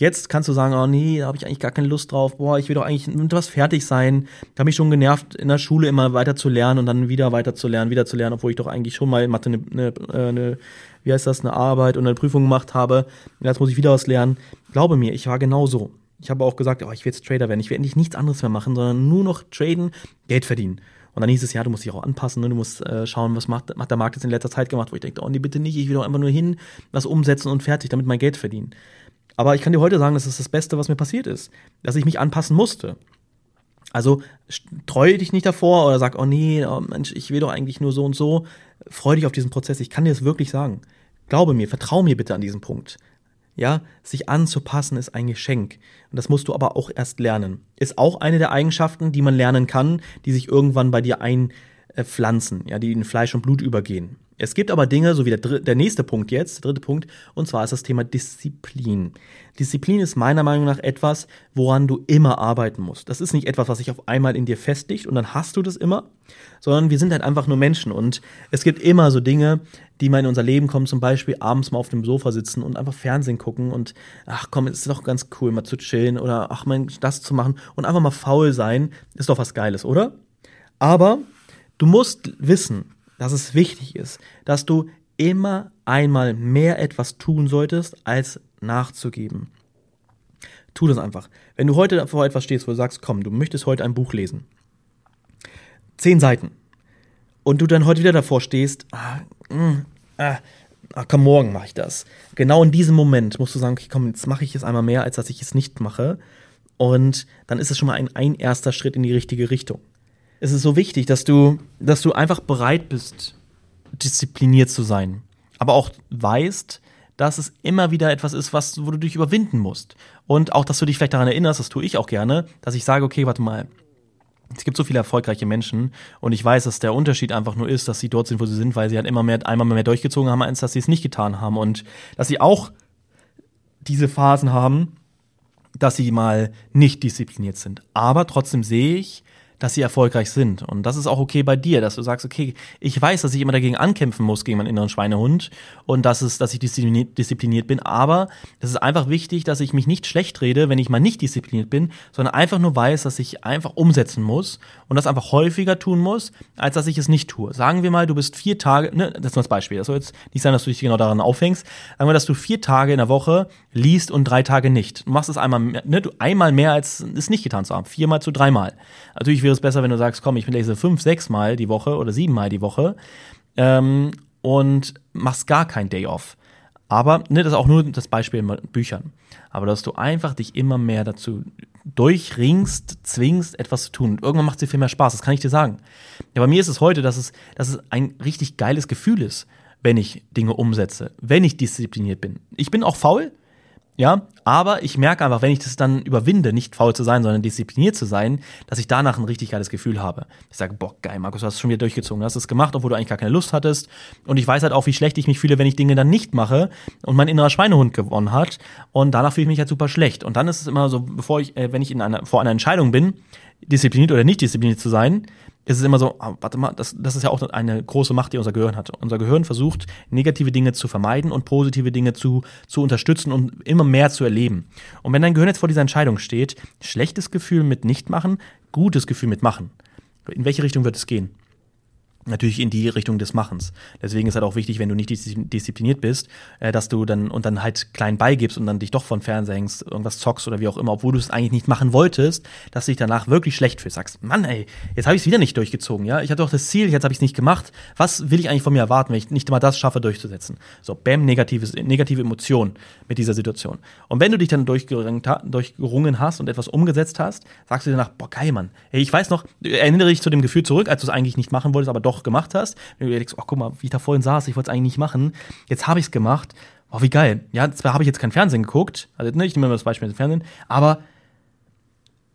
Speaker 1: Jetzt kannst du sagen, oh nee, da habe ich eigentlich gar keine Lust drauf. Boah, ich will doch eigentlich mit was fertig sein. Da habe ich schon genervt, in der Schule immer weiter zu lernen und dann wieder weiter zu lernen, wieder zu lernen, obwohl ich doch eigentlich schon mal Mathe eine, eine, äh, eine wie heißt das, eine Arbeit und eine Prüfung gemacht habe. Jetzt muss ich wieder was lernen. Glaube mir, ich war genau so. Ich habe auch gesagt, oh, ich will jetzt Trader werden. Ich will endlich nichts anderes mehr machen, sondern nur noch traden, Geld verdienen. Und dann hieß es, ja, du musst dich auch anpassen, ne? du musst äh, schauen, was macht, macht der Markt jetzt in letzter Zeit gemacht, wo ich denke, oh nee, bitte nicht, ich will doch einfach nur hin, was umsetzen und fertig, damit mein Geld verdienen. Aber ich kann dir heute sagen, das ist das Beste, was mir passiert ist, dass ich mich anpassen musste. Also treue dich nicht davor oder sag, oh nee, oh Mensch, ich will doch eigentlich nur so und so. Freu dich auf diesen Prozess. Ich kann dir das wirklich sagen. Glaube mir, vertrau mir bitte an diesem Punkt. Ja, sich anzupassen ist ein Geschenk. Und das musst du aber auch erst lernen. Ist auch eine der Eigenschaften, die man lernen kann, die sich irgendwann bei dir einpflanzen, ja, die in Fleisch und Blut übergehen. Es gibt aber Dinge, so wie der, der nächste Punkt jetzt, der dritte Punkt, und zwar ist das Thema Disziplin. Disziplin ist meiner Meinung nach etwas, woran du immer arbeiten musst. Das ist nicht etwas, was sich auf einmal in dir festigt und dann hast du das immer, sondern wir sind halt einfach nur Menschen und es gibt immer so Dinge, die mal in unser Leben kommen, zum Beispiel abends mal auf dem Sofa sitzen und einfach Fernsehen gucken und ach komm, es ist doch ganz cool, mal zu chillen oder ach mein, das zu machen und einfach mal faul sein, ist doch was Geiles, oder? Aber du musst wissen, dass es wichtig ist, dass du immer einmal mehr etwas tun solltest, als nachzugeben. Tu das einfach. Wenn du heute vor etwas stehst, wo du sagst, komm, du möchtest heute ein Buch lesen. Zehn Seiten. Und du dann heute wieder davor stehst, ah, mh, mm, ah, ah, komm, morgen mache ich das. Genau in diesem Moment musst du sagen, okay, komm, jetzt mache ich es einmal mehr, als dass ich es nicht mache. Und dann ist es schon mal ein, ein erster Schritt in die richtige Richtung es ist so wichtig, dass du, dass du einfach bereit bist, diszipliniert zu sein. Aber auch weißt, dass es immer wieder etwas ist, was, wo du dich überwinden musst. Und auch, dass du dich vielleicht daran erinnerst, das tue ich auch gerne, dass ich sage, okay, warte mal, es gibt so viele erfolgreiche Menschen und ich weiß, dass der Unterschied einfach nur ist, dass sie dort sind, wo sie sind, weil sie halt immer mehr, einmal mehr durchgezogen haben, als dass sie es nicht getan haben und dass sie auch diese Phasen haben, dass sie mal nicht diszipliniert sind. Aber trotzdem sehe ich, dass sie erfolgreich sind. Und das ist auch okay bei dir, dass du sagst, okay, ich weiß, dass ich immer dagegen ankämpfen muss, gegen meinen inneren Schweinehund und dass, es, dass ich diszipliniert, bin. Aber es ist einfach wichtig, dass ich mich nicht schlecht rede, wenn ich mal nicht diszipliniert bin, sondern einfach nur weiß, dass ich einfach umsetzen muss und das einfach häufiger tun muss, als dass ich es nicht tue. Sagen wir mal, du bist vier Tage, ne, das ist nur das Beispiel, das soll jetzt nicht sein, dass du dich genau daran aufhängst. Sagen wir, dass du vier Tage in der Woche liest und drei Tage nicht. Du machst es einmal, ne, du einmal mehr, als es nicht getan zu haben. Viermal zu dreimal. Natürlich wäre es besser, wenn du sagst, komm, ich lese fünf, sechs Mal die Woche oder sieben Mal die Woche ähm, und machst gar kein Day off. Aber, ne, das ist auch nur das Beispiel mit Büchern. Aber dass du einfach dich immer mehr dazu durchringst, zwingst, etwas zu tun. Und irgendwann macht es dir viel mehr Spaß, das kann ich dir sagen. Ja, bei mir ist es heute, dass es, dass es ein richtig geiles Gefühl ist, wenn ich Dinge umsetze, wenn ich diszipliniert bin. Ich bin auch faul, ja, aber ich merke einfach, wenn ich das dann überwinde, nicht faul zu sein, sondern diszipliniert zu sein, dass ich danach ein richtig geiles Gefühl habe. Ich sage, boah, geil, Markus, du hast es schon wieder durchgezogen, du hast es gemacht, obwohl du eigentlich gar keine Lust hattest. Und ich weiß halt auch, wie schlecht ich mich fühle, wenn ich Dinge dann nicht mache und mein innerer Schweinehund gewonnen hat. Und danach fühle ich mich halt super schlecht. Und dann ist es immer so, bevor ich, äh, wenn ich in einer, vor einer Entscheidung bin, diszipliniert oder nicht diszipliniert zu sein, ist es immer so, ah, warte mal, das, das ist ja auch eine große Macht, die unser Gehirn hat. Unser Gehirn versucht, negative Dinge zu vermeiden und positive Dinge zu, zu unterstützen und immer mehr zu erleben. Und wenn dein Gehirn jetzt vor dieser Entscheidung steht, schlechtes Gefühl mit nicht machen, gutes Gefühl mit machen, in welche Richtung wird es gehen? Natürlich in die Richtung des Machens. Deswegen ist halt auch wichtig, wenn du nicht diszipliniert bist, äh, dass du dann und dann halt klein beigibst und dann dich doch von Fernseher hängst, irgendwas zockst oder wie auch immer, obwohl du es eigentlich nicht machen wolltest, dass du dich danach wirklich schlecht fühlst. Sagst, Mann, ey, jetzt habe ich es wieder nicht durchgezogen, ja? Ich hatte doch das Ziel, jetzt habe ich es nicht gemacht. Was will ich eigentlich von mir erwarten, wenn ich nicht mal das schaffe durchzusetzen? So, bam, negatives, negative Emotion mit dieser Situation. Und wenn du dich dann durchgerungen hast und etwas umgesetzt hast, sagst du dir danach, boah, geil, Mann. Ey, ich weiß noch, erinnere dich zu dem Gefühl zurück, als du es eigentlich nicht machen wolltest, aber doch gemacht hast, wenn du dir denkst, oh, guck mal, wie ich da vorhin saß, ich wollte es eigentlich nicht machen, jetzt habe ich es gemacht, oh, wie geil. Ja, zwar habe ich jetzt kein Fernsehen geguckt, also ne, ich nehme mal das Beispiel mit dem Fernsehen, aber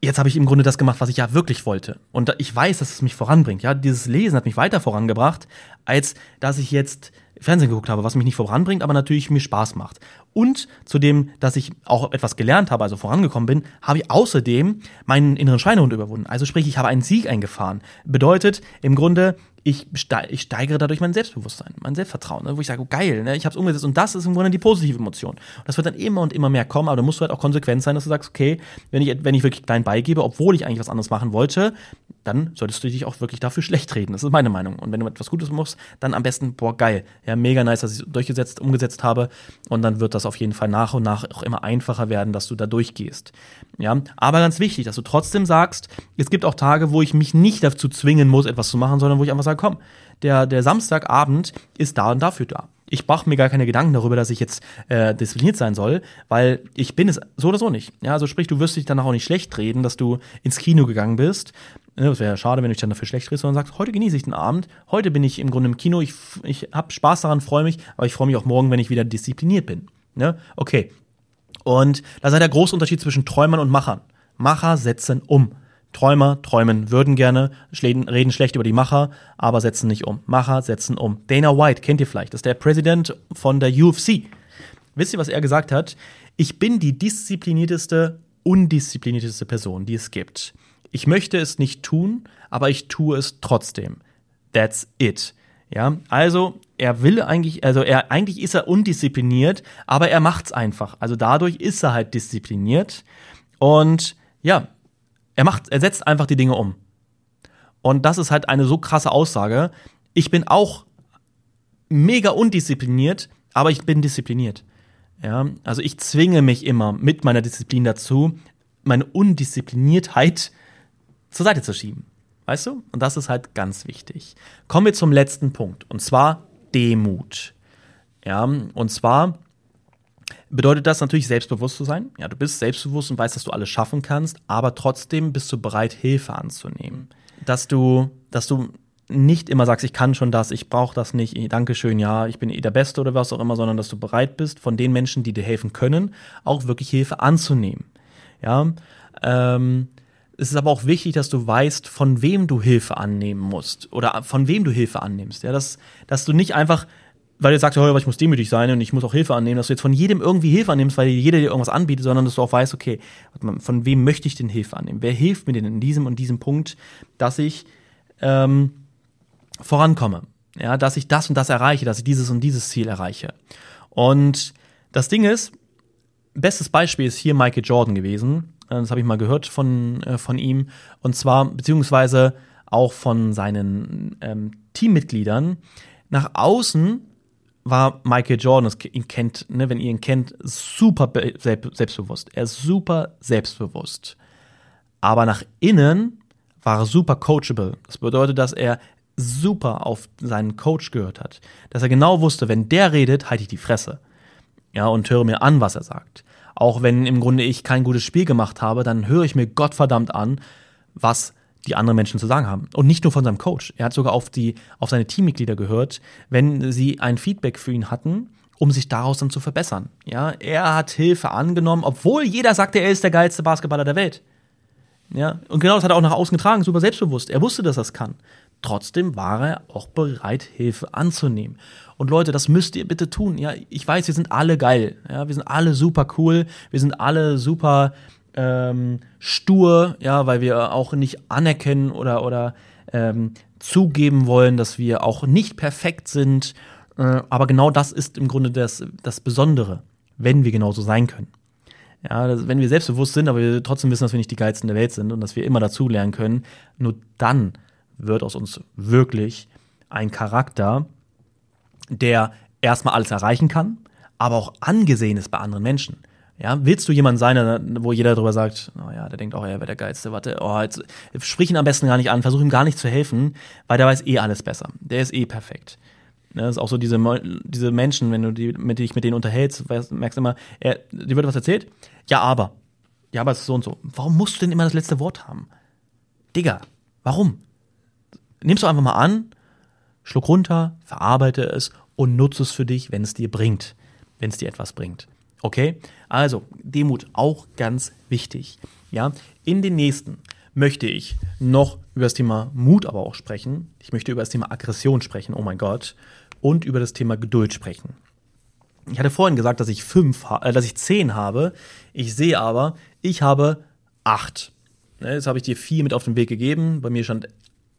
Speaker 1: jetzt habe ich im Grunde das gemacht, was ich ja wirklich wollte. Und ich weiß, dass es mich voranbringt. Ja, dieses Lesen hat mich weiter vorangebracht, als dass ich jetzt Fernsehen geguckt habe, was mich nicht voranbringt, aber natürlich mir Spaß macht. Und zudem, dass ich auch etwas gelernt habe, also vorangekommen bin, habe ich außerdem meinen inneren Schweinehund überwunden. Also sprich, ich habe einen Sieg eingefahren. Bedeutet im Grunde, ich, steigere dadurch mein Selbstbewusstsein, mein Selbstvertrauen, ne? wo ich sage, oh, geil, ne? ich habe es umgesetzt und das ist im Grunde die positive Emotion. Und das wird dann immer und immer mehr kommen, aber da musst du halt auch konsequent sein, dass du sagst, okay, wenn ich, wenn ich wirklich klein beigebe, obwohl ich eigentlich was anderes machen wollte, dann solltest du dich auch wirklich dafür schlecht reden. Das ist meine Meinung. Und wenn du etwas Gutes machst, dann am besten, boah, geil, ja, mega nice, dass ich es durchgesetzt, umgesetzt habe. Und dann wird das auf jeden Fall nach und nach auch immer einfacher werden, dass du da durchgehst. Ja, aber ganz wichtig, dass du trotzdem sagst, es gibt auch Tage, wo ich mich nicht dazu zwingen muss, etwas zu machen, sondern wo ich einfach sage, komm, der, der Samstagabend ist da und dafür da. Ich mache mir gar keine Gedanken darüber, dass ich jetzt äh, diszipliniert sein soll, weil ich bin es so oder so nicht. Ja, also sprich, du wirst dich danach auch nicht schlecht reden, dass du ins Kino gegangen bist. Das wäre ja schade, wenn du dich dann dafür schlecht redest, sondern sagst, heute genieße ich den Abend, heute bin ich im Grunde im Kino, ich, ich habe Spaß daran, freue mich, aber ich freue mich auch morgen, wenn ich wieder diszipliniert bin. Ne? Okay. Und da sei der große Unterschied zwischen Träumern und Machern. Macher setzen um. Träumer träumen, würden gerne, reden schlecht über die Macher, aber setzen nicht um. Macher setzen um. Dana White kennt ihr vielleicht, das ist der Präsident von der UFC. Wisst ihr, was er gesagt hat? Ich bin die disziplinierteste, undisziplinierteste Person, die es gibt. Ich möchte es nicht tun, aber ich tue es trotzdem. That's it. Ja, also er will eigentlich, also er eigentlich ist er undiszipliniert, aber er macht's einfach. Also dadurch ist er halt diszipliniert und ja, er macht, er setzt einfach die Dinge um. Und das ist halt eine so krasse Aussage. Ich bin auch mega undiszipliniert, aber ich bin diszipliniert. Ja, also ich zwinge mich immer mit meiner Disziplin dazu, meine Undiszipliniertheit zur Seite zu schieben. Weißt du? Und das ist halt ganz wichtig. Kommen wir zum letzten Punkt. Und zwar Demut. Ja, und zwar bedeutet das natürlich, selbstbewusst zu sein. Ja, du bist selbstbewusst und weißt, dass du alles schaffen kannst, aber trotzdem bist du bereit, Hilfe anzunehmen. Dass du, dass du nicht immer sagst, ich kann schon das, ich brauche das nicht, Dankeschön, ja, ich bin eh der Beste oder was auch immer, sondern dass du bereit bist, von den Menschen, die dir helfen können, auch wirklich Hilfe anzunehmen. Ja, ähm, es ist aber auch wichtig, dass du weißt, von wem du Hilfe annehmen musst oder von wem du Hilfe annimmst. Ja, dass, dass du nicht einfach weil du sagst, oh, ich muss demütig sein und ich muss auch Hilfe annehmen, dass du jetzt von jedem irgendwie Hilfe annimmst, weil jeder dir irgendwas anbietet, sondern dass du auch weißt, okay, von wem möchte ich denn Hilfe annehmen? Wer hilft mir denn in diesem und diesem Punkt, dass ich ähm, vorankomme? Ja, dass ich das und das erreiche, dass ich dieses und dieses Ziel erreiche. Und das Ding ist, bestes Beispiel ist hier Michael Jordan gewesen. Das habe ich mal gehört von, äh, von ihm. Und zwar, beziehungsweise auch von seinen ähm, Teammitgliedern. Nach außen war Michael Jordan, das ihn kennt, ne, wenn ihr ihn kennt, super selbstbewusst. Er ist super selbstbewusst. Aber nach innen war er super coachable. Das bedeutet, dass er super auf seinen Coach gehört hat. Dass er genau wusste, wenn der redet, halte ich die Fresse. Ja, und höre mir an, was er sagt. Auch wenn im Grunde ich kein gutes Spiel gemacht habe, dann höre ich mir Gottverdammt an, was die anderen Menschen zu sagen haben. Und nicht nur von seinem Coach. Er hat sogar auf, die, auf seine Teammitglieder gehört, wenn sie ein Feedback für ihn hatten, um sich daraus dann zu verbessern. Ja, er hat Hilfe angenommen, obwohl jeder sagte, er ist der geilste Basketballer der Welt. Ja, und genau das hat er auch nach außen getragen, super selbstbewusst. Er wusste, dass er es kann. Trotzdem war er auch bereit, Hilfe anzunehmen. Und Leute, das müsst ihr bitte tun. Ja, ich weiß, wir sind alle geil. Ja, wir sind alle super cool. Wir sind alle super ähm, stur, ja, weil wir auch nicht anerkennen oder, oder ähm, zugeben wollen, dass wir auch nicht perfekt sind. Äh, aber genau das ist im Grunde das, das Besondere, wenn wir genauso sein können. Ja, wenn wir selbstbewusst sind, aber wir trotzdem wissen, dass wir nicht die geilsten der Welt sind und dass wir immer dazulernen können, nur dann wird aus uns wirklich ein Charakter, der erstmal alles erreichen kann, aber auch angesehen ist bei anderen Menschen. Ja, willst du jemand sein, wo jeder darüber sagt, oh ja, der denkt auch, oh, er wäre der Geilste, warte, oh, jetzt sprich ihn am besten gar nicht an, versuch ihm gar nicht zu helfen, weil der weiß eh alles besser. Der ist eh perfekt. Ne, das ist auch so diese, diese Menschen, wenn du die, mit dich mit denen unterhältst, weißt, merkst immer, er, dir wird was erzählt? Ja, aber. Ja, aber es ist so und so. Warum musst du denn immer das letzte Wort haben? Digga, warum? Nimmst du einfach mal an, schluck runter, verarbeite es und nutze es für dich, wenn es dir bringt. Wenn es dir etwas bringt. Okay? Also, Demut auch ganz wichtig. Ja, in den nächsten möchte ich noch über das Thema Mut aber auch sprechen. Ich möchte über das Thema Aggression sprechen. Oh mein Gott. und über das Thema Geduld sprechen. Ich hatte vorhin gesagt, dass ich fünf, äh, dass ich zehn habe. Ich sehe aber, ich habe acht. Ne, jetzt habe ich dir vier mit auf den Weg gegeben. Bei mir stand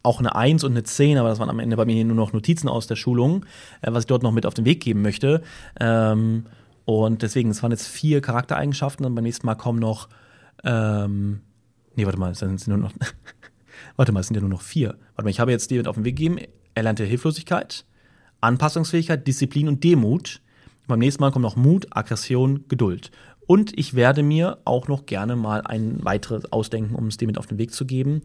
Speaker 1: auch eine Eins und eine Zehn, aber das waren am Ende bei mir nur noch Notizen aus der Schulung, äh, was ich dort noch mit auf den Weg geben möchte. Ähm, und deswegen, es waren jetzt vier Charaktereigenschaften und beim nächsten Mal kommen noch, ähm, nee, warte mal, es sind nur noch, warte mal, es sind ja nur noch vier. Warte mal, ich habe jetzt dir mit auf den Weg gegeben, erlernte Hilflosigkeit, Anpassungsfähigkeit, Disziplin und Demut. Beim nächsten Mal kommt noch Mut, Aggression, Geduld. Und ich werde mir auch noch gerne mal ein weiteres ausdenken, um es dir mit auf den Weg zu geben.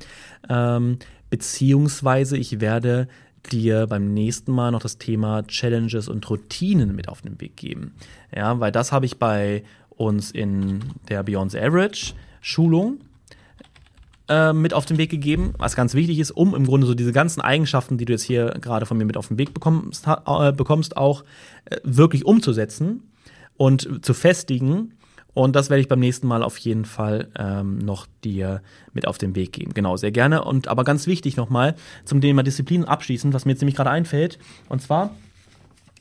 Speaker 1: Ähm, beziehungsweise ich werde dir beim nächsten Mal noch das Thema Challenges und Routinen mit auf den Weg geben. Ja, weil das habe ich bei uns in der Beyond the Average Schulung äh, mit auf den Weg gegeben, was ganz wichtig ist, um im Grunde so diese ganzen Eigenschaften, die du jetzt hier gerade von mir mit auf den Weg bekommst, äh, bekommst auch äh, wirklich umzusetzen und zu festigen. Und das werde ich beim nächsten Mal auf jeden Fall ähm, noch dir mit auf den Weg geben. Genau, sehr gerne. Und aber ganz wichtig nochmal zum Thema Disziplin abschließend, was mir jetzt nämlich gerade einfällt. Und zwar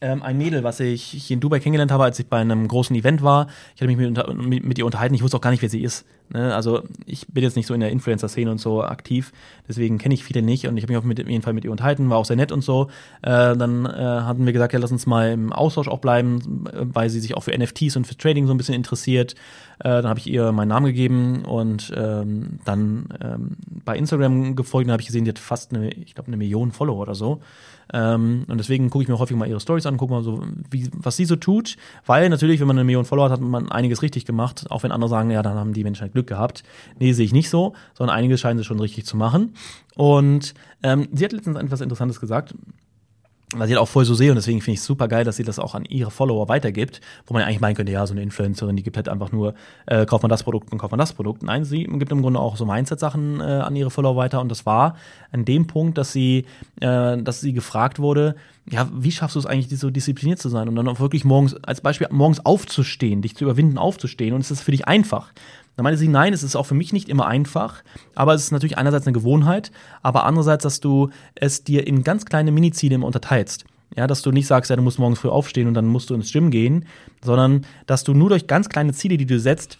Speaker 1: ähm, ein Mädel, was ich hier in Dubai kennengelernt habe, als ich bei einem großen Event war. Ich hatte mich mit, mit, mit ihr unterhalten. Ich wusste auch gar nicht, wer sie ist. Ne? Also ich bin jetzt nicht so in der Influencer-Szene und so aktiv, deswegen kenne ich viele nicht und ich habe mich auf jeden Fall mit ihr unterhalten, war auch sehr nett und so. Äh, dann äh, hatten wir gesagt, ja, lass uns mal im Austausch auch bleiben, weil sie sich auch für NFTs und für Trading so ein bisschen interessiert. Äh, dann habe ich ihr meinen Namen gegeben und ähm, dann ähm, bei Instagram gefolgt und habe ich gesehen, die hat fast eine, ich glaube, eine Million Follower oder so. Ähm, und deswegen gucke ich mir häufig mal ihre Stories an, gucke mal so, wie, was sie so tut. Weil natürlich, wenn man eine Million Follower hat, hat man einiges richtig gemacht. Auch wenn andere sagen, ja, dann haben die Menschen halt Glück gehabt. Nee, sehe ich nicht so, sondern einiges scheinen sie schon richtig zu machen. Und ähm, sie hat letztens etwas Interessantes gesagt was ich halt auch voll so sehe und deswegen finde ich es super geil, dass sie das auch an ihre Follower weitergibt, wo man eigentlich meinen könnte, ja, so eine Influencerin, die gibt halt einfach nur, äh, kauft man das Produkt und kauft man das Produkt. Nein, sie gibt im Grunde auch so Mindset-Sachen äh, an ihre Follower weiter und das war an dem Punkt, dass sie, äh, dass sie gefragt wurde, ja, wie schaffst du es eigentlich, so diszipliniert zu sein und dann auch wirklich morgens, als Beispiel, morgens aufzustehen, dich zu überwinden, aufzustehen und ist für dich einfach. Da meinte sie, nein, es ist auch für mich nicht immer einfach, aber es ist natürlich einerseits eine Gewohnheit, aber andererseits, dass du es dir in ganz kleine Miniziele immer unterteilst. Ja, dass du nicht sagst, ja, du musst morgens früh aufstehen und dann musst du ins Gym gehen, sondern dass du nur durch ganz kleine Ziele, die du setzt,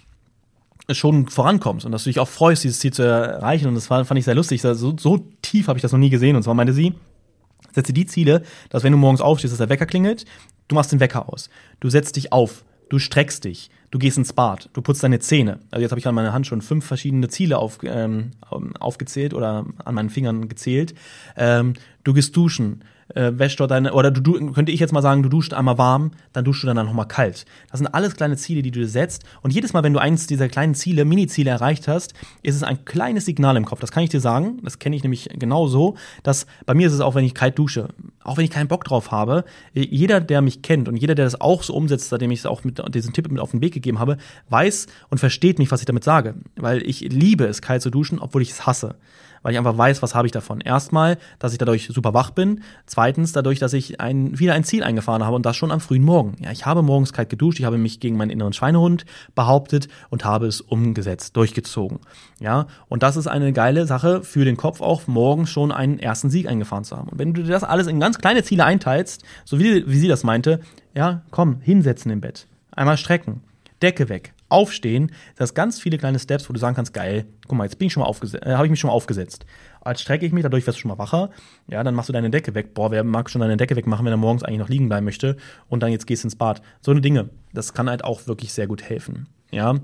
Speaker 1: schon vorankommst und dass du dich auch freust, dieses Ziel zu erreichen. Und das fand ich sehr lustig. So, so tief habe ich das noch nie gesehen. Und zwar meinte sie, setze die Ziele, dass wenn du morgens aufstehst, dass der Wecker klingelt, du machst den Wecker aus. Du setzt dich auf, du streckst dich, du gehst ins Bad, du putzt deine Zähne. Also jetzt habe ich an meiner Hand schon fünf verschiedene Ziele auf, ähm, aufgezählt oder an meinen Fingern gezählt. Ähm, du gehst duschen, äh, wäschst dort deine, oder du, du, könnte ich jetzt mal sagen, du duscht einmal warm, dann duschst du dann nochmal kalt. Das sind alles kleine Ziele, die du dir setzt. Und jedes Mal, wenn du eins dieser kleinen Ziele, Mini-Ziele erreicht hast, ist es ein kleines Signal im Kopf. Das kann ich dir sagen. Das kenne ich nämlich genau so, dass bei mir ist es auch, wenn ich kalt dusche, auch wenn ich keinen Bock drauf habe, jeder, der mich kennt und jeder, der das auch so umsetzt, seitdem ich es auch mit diesen Tipp mit auf den Weg gegeben habe, weiß und versteht mich, was ich damit sage. Weil ich liebe es, kalt zu duschen, obwohl ich es hasse weil ich einfach weiß, was habe ich davon. Erstmal, dass ich dadurch super wach bin. Zweitens, dadurch, dass ich ein, wieder ein Ziel eingefahren habe und das schon am frühen Morgen. Ja, ich habe morgens kalt geduscht, ich habe mich gegen meinen inneren Schweinehund behauptet und habe es umgesetzt, durchgezogen. Ja, und das ist eine geile Sache für den Kopf auch, morgens schon einen ersten Sieg eingefahren zu haben. Und wenn du dir das alles in ganz kleine Ziele einteilst, so wie, wie sie das meinte, ja, komm, hinsetzen im Bett. Einmal strecken. Decke weg, aufstehen, das ganz viele kleine Steps, wo du sagen kannst, geil, guck mal, jetzt bin ich schon mal aufgesetzt, äh, habe ich mich schon mal aufgesetzt. Als strecke ich mich, dadurch wirst du schon mal wacher. Ja, dann machst du deine Decke weg. Boah, wer mag schon deine Decke wegmachen, wenn er morgens eigentlich noch liegen bleiben möchte und dann jetzt gehst ins Bad. So eine Dinge, das kann halt auch wirklich sehr gut helfen. Ja,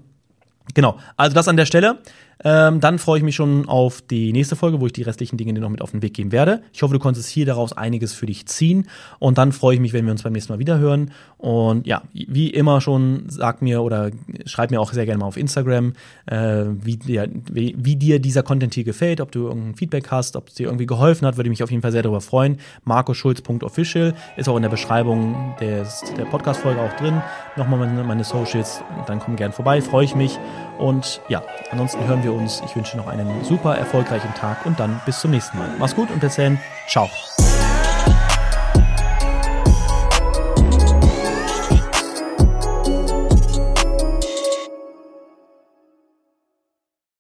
Speaker 1: genau. Also das an der Stelle. Ähm, dann freue ich mich schon auf die nächste Folge, wo ich die restlichen Dinge dir noch mit auf den Weg geben werde. Ich hoffe, du konntest hier daraus einiges für dich ziehen. Und dann freue ich mich, wenn wir uns beim nächsten Mal wieder hören. Und ja, wie immer schon, sag mir oder schreib mir auch sehr gerne mal auf Instagram, äh, wie, dir, wie, wie, dir dieser Content hier gefällt, ob du irgendein Feedback hast, ob es dir irgendwie geholfen hat, würde mich auf jeden Fall sehr darüber freuen. marcoschulz.official ist auch in der Beschreibung des, der Podcast-Folge auch drin. Nochmal meine, meine Socials, dann komm gern vorbei, freue ich mich. Und ja, ansonsten hören wir uns. Ich wünsche noch einen super erfolgreichen Tag und dann bis zum nächsten Mal. Mach's gut und bis dann. Ciao.